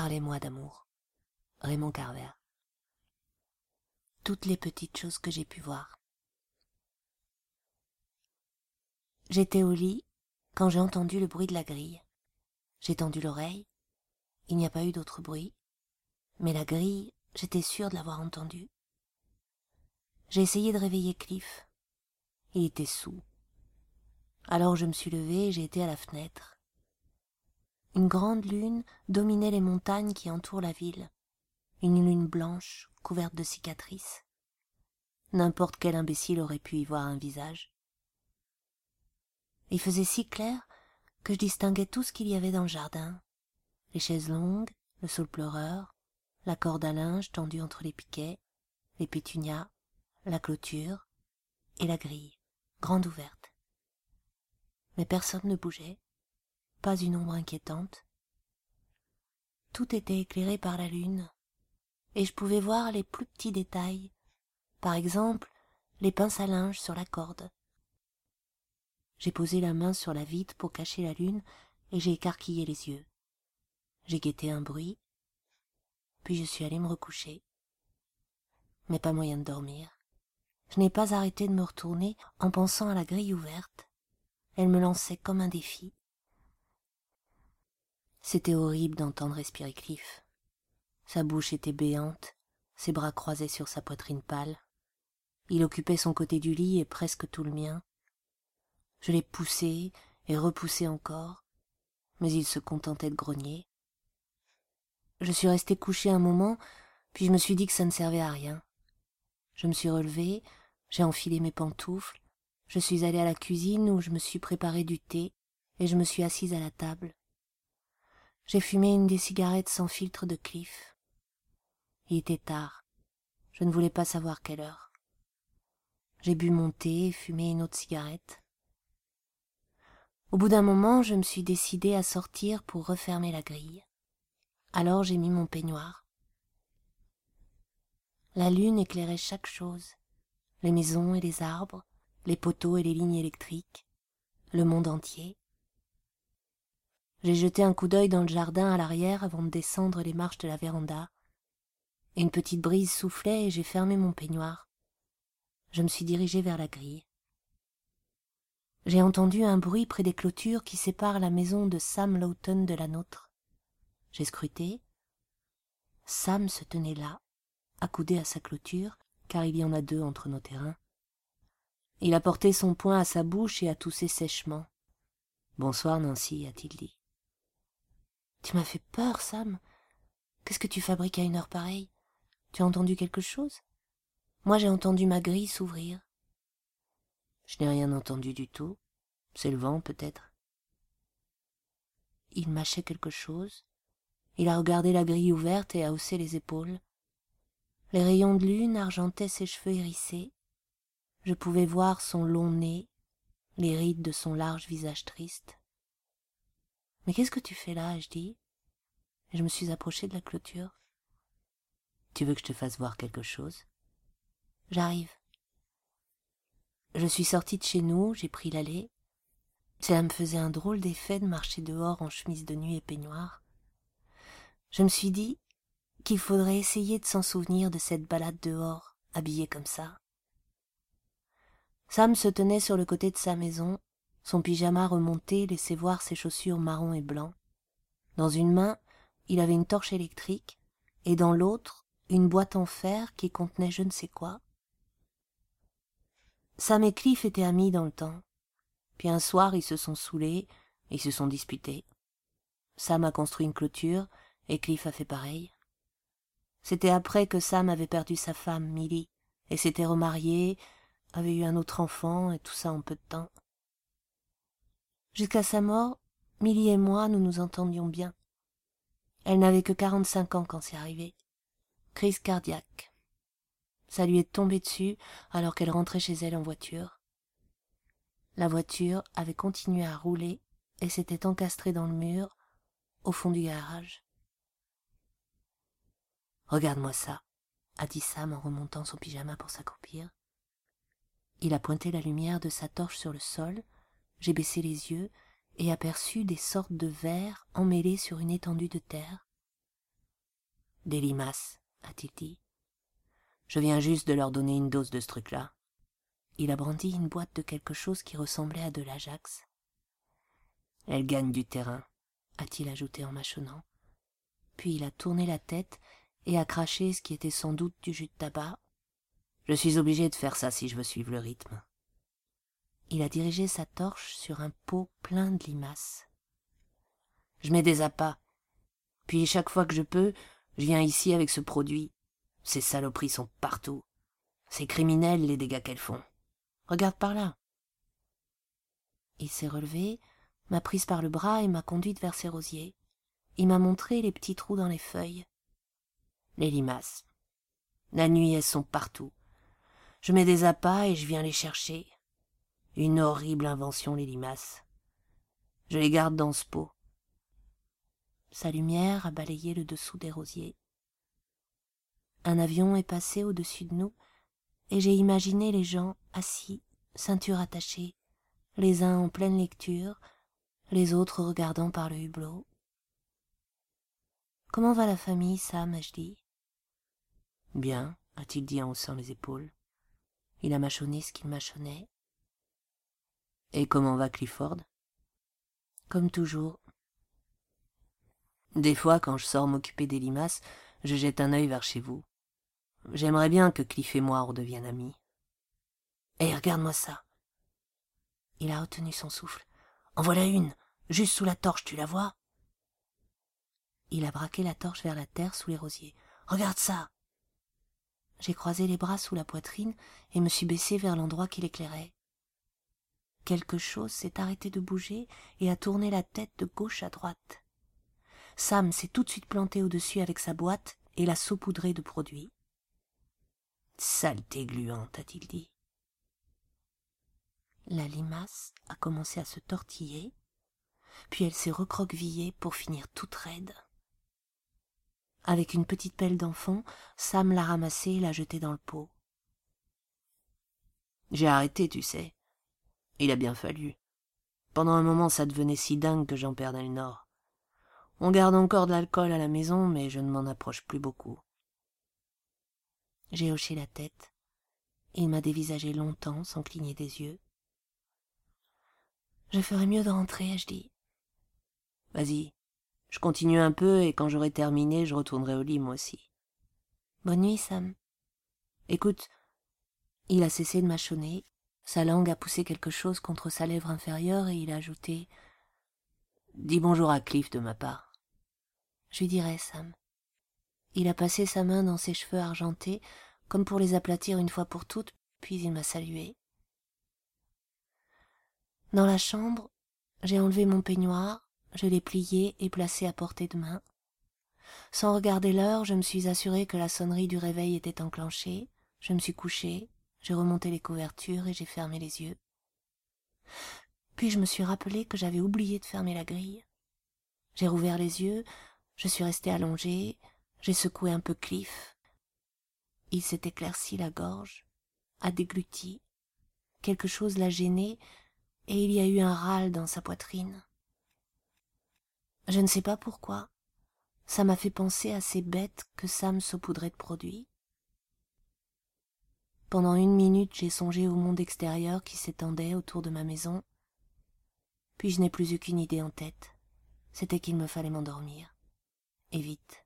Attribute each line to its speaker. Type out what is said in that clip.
Speaker 1: Parlez-moi d'amour. Raymond Carver. Toutes les petites choses que j'ai pu voir. J'étais au lit quand j'ai entendu le bruit de la grille. J'ai tendu l'oreille. Il n'y a pas eu d'autre bruit. Mais la grille, j'étais sûre de l'avoir entendue. J'ai essayé de réveiller Cliff. Il était sous. Alors je me suis levée et j'ai été à la fenêtre. Une grande lune dominait les montagnes qui entourent la ville. Une lune blanche, couverte de cicatrices. N'importe quel imbécile aurait pu y voir un visage. Il faisait si clair que je distinguais tout ce qu'il y avait dans le jardin. Les chaises longues, le saule pleureur, la corde à linge tendue entre les piquets, les pétunias, la clôture et la grille, grande ouverte. Mais personne ne bougeait, pas une ombre inquiétante. Tout était éclairé par la lune, et je pouvais voir les plus petits détails, par exemple les pinces à linge sur la corde. J'ai posé la main sur la vitre pour cacher la lune et j'ai écarquillé les yeux. J'ai guetté un bruit, puis je suis allé me recoucher. Mais pas moyen de dormir. Je n'ai pas arrêté de me retourner en pensant à la grille ouverte. Elle me lançait comme un défi. C'était horrible d'entendre respirer Cliff. Sa bouche était béante, ses bras croisés sur sa poitrine pâle. Il occupait son côté du lit et presque tout le mien. Je l'ai poussé et repoussé encore, mais il se contentait de grogner. Je suis resté couché un moment, puis je me suis dit que ça ne servait à rien. Je me suis relevé, j'ai enfilé mes pantoufles, je suis allé à la cuisine où je me suis préparé du thé et je me suis assise à la table. J'ai fumé une des cigarettes sans filtre de Cliff. Il était tard. Je ne voulais pas savoir quelle heure. J'ai bu mon thé et fumé une autre cigarette. Au bout d'un moment, je me suis décidé à sortir pour refermer la grille. Alors j'ai mis mon peignoir. La lune éclairait chaque chose, les maisons et les arbres, les poteaux et les lignes électriques, le monde entier. J'ai jeté un coup d'œil dans le jardin à l'arrière avant de descendre les marches de la véranda. Une petite brise soufflait et j'ai fermé mon peignoir. Je me suis dirigé vers la grille. J'ai entendu un bruit près des clôtures qui séparent la maison de Sam Lawton de la nôtre. J'ai scruté. Sam se tenait là, accoudé à sa clôture, car il y en a deux entre nos terrains. Il a porté son poing à sa bouche et a toussé sèchement. Bonsoir, Nancy, a-t-il dit. Tu m'as fait peur, Sam. Qu'est-ce que tu fabriques à une heure pareille? Tu as entendu quelque chose? Moi, j'ai entendu ma grille s'ouvrir. Je n'ai rien entendu du tout. C'est le vent, peut-être. Il mâchait quelque chose. Il a regardé la grille ouverte et a haussé les épaules. Les rayons de lune argentaient ses cheveux hérissés. Je pouvais voir son long nez, les rides de son large visage triste. Mais qu'est-ce que tu fais là dit. Et je me suis approché de la clôture. Tu veux que je te fasse voir quelque chose? J'arrive. Je suis sortie de chez nous, j'ai pris l'allée. Cela me faisait un drôle d'effet de marcher dehors en chemise de nuit et peignoir. Je me suis dit qu'il faudrait essayer de s'en souvenir de cette balade dehors, habillée comme ça. Sam se tenait sur le côté de sa maison, son pyjama remonté laissait voir ses chaussures marron et blanc. Dans une main, il avait une torche électrique, et dans l'autre, une boîte en fer qui contenait je ne sais quoi. Sam et Cliff étaient amis dans le temps. Puis un soir, ils se sont saoulés, ils se sont disputés. Sam a construit une clôture, et Cliff a fait pareil. C'était après que Sam avait perdu sa femme, Millie, et s'était remarié, avait eu un autre enfant, et tout ça en peu de temps. Jusqu'à sa mort, Millie et moi, nous nous entendions bien. Elle n'avait que quarante-cinq ans quand c'est arrivé. Crise cardiaque. Ça lui est tombé dessus alors qu'elle rentrait chez elle en voiture. La voiture avait continué à rouler et s'était encastrée dans le mur au fond du garage. Regarde-moi ça, a dit Sam en remontant son pyjama pour s'accroupir. Il a pointé la lumière de sa torche sur le sol, j'ai baissé les yeux et aperçu des sortes de vers emmêlés sur une étendue de terre. Des limaces, a-t-il dit. Je viens juste de leur donner une dose de ce truc-là. Il a brandi une boîte de quelque chose qui ressemblait à de l'Ajax. Elles gagnent du terrain, a-t-il ajouté en mâchonnant. Puis il a tourné la tête et a craché ce qui était sans doute du jus de tabac. Je suis obligé de faire ça si je veux suivre le rythme. Il a dirigé sa torche sur un pot plein de limaces. Je mets des appâts. Puis chaque fois que je peux, je viens ici avec ce produit. Ces saloperies sont partout. C'est criminel les dégâts qu'elles font. Regarde par là. Il s'est relevé, m'a prise par le bras et m'a conduite vers ses rosiers. Il m'a montré les petits trous dans les feuilles. Les limaces. La nuit, elles sont partout. Je mets des appâts et je viens les chercher. Une horrible invention, les limaces. Je les garde dans ce pot. Sa lumière a balayé le dessous des rosiers. Un avion est passé au-dessus de nous, et j'ai imaginé les gens assis, ceinture attachée, les uns en pleine lecture, les autres regardant par le hublot. Comment va la famille, Sam? ai-je dit. Bien, a-t-il dit en haussant les épaules. Il a mâchonné ce qu'il mâchonnait. Et comment va Clifford? Comme toujours. Des fois, quand je sors m'occuper des limaces, je jette un œil vers chez vous. J'aimerais bien que Cliff et moi redeviennent amis. Hé, regarde-moi ça. Il a retenu son souffle. En voilà une, juste sous la torche, tu la vois? Il a braqué la torche vers la terre sous les rosiers. Regarde ça J'ai croisé les bras sous la poitrine et me suis baissé vers l'endroit qui l'éclairait. Quelque chose s'est arrêté de bouger et a tourné la tête de gauche à droite. Sam s'est tout de suite planté au-dessus avec sa boîte et l'a saupoudré de produits. Saleté gluante, a-t-il dit. La limace a commencé à se tortiller, puis elle s'est recroquevillée pour finir toute raide. Avec une petite pelle d'enfant, Sam l'a ramassée et l'a jetée dans le pot. J'ai arrêté, tu sais. Il a bien fallu. Pendant un moment, ça devenait si dingue que j'en perdais le nord. On garde encore de l'alcool à la maison, mais je ne m'en approche plus beaucoup. J'ai hoché la tête. Il m'a dévisagé longtemps sans cligner des yeux. Je ferais mieux de rentrer, ai-je dit. Vas-y, je continue un peu et quand j'aurai terminé, je retournerai au lit moi aussi. Bonne nuit, Sam. Écoute, il a cessé de mâchonner, sa langue a poussé quelque chose contre sa lèvre inférieure et il a ajouté Dis bonjour à Cliff de ma part. Je lui dirai, Sam. Il a passé sa main dans ses cheveux argentés, comme pour les aplatir une fois pour toutes, puis il m'a salué. Dans la chambre, j'ai enlevé mon peignoir, je l'ai plié et placé à portée de main. Sans regarder l'heure, je me suis assuré que la sonnerie du réveil était enclenchée, je me suis couché, j'ai remonté les couvertures et j'ai fermé les yeux. Puis je me suis rappelé que j'avais oublié de fermer la grille. J'ai rouvert les yeux, je suis resté allongé, j'ai secoué un peu Cliff. Il s'est éclairci la gorge, a dégluti. Quelque chose l'a gêné, et il y a eu un râle dans sa poitrine. Je ne sais pas pourquoi. Ça m'a fait penser à ces bêtes que Sam saupoudrait de produits. Pendant une minute, j'ai songé au monde extérieur qui s'étendait autour de ma maison, puis je n'ai plus eu qu'une idée en tête. C'était qu'il me fallait m'endormir. Et vite.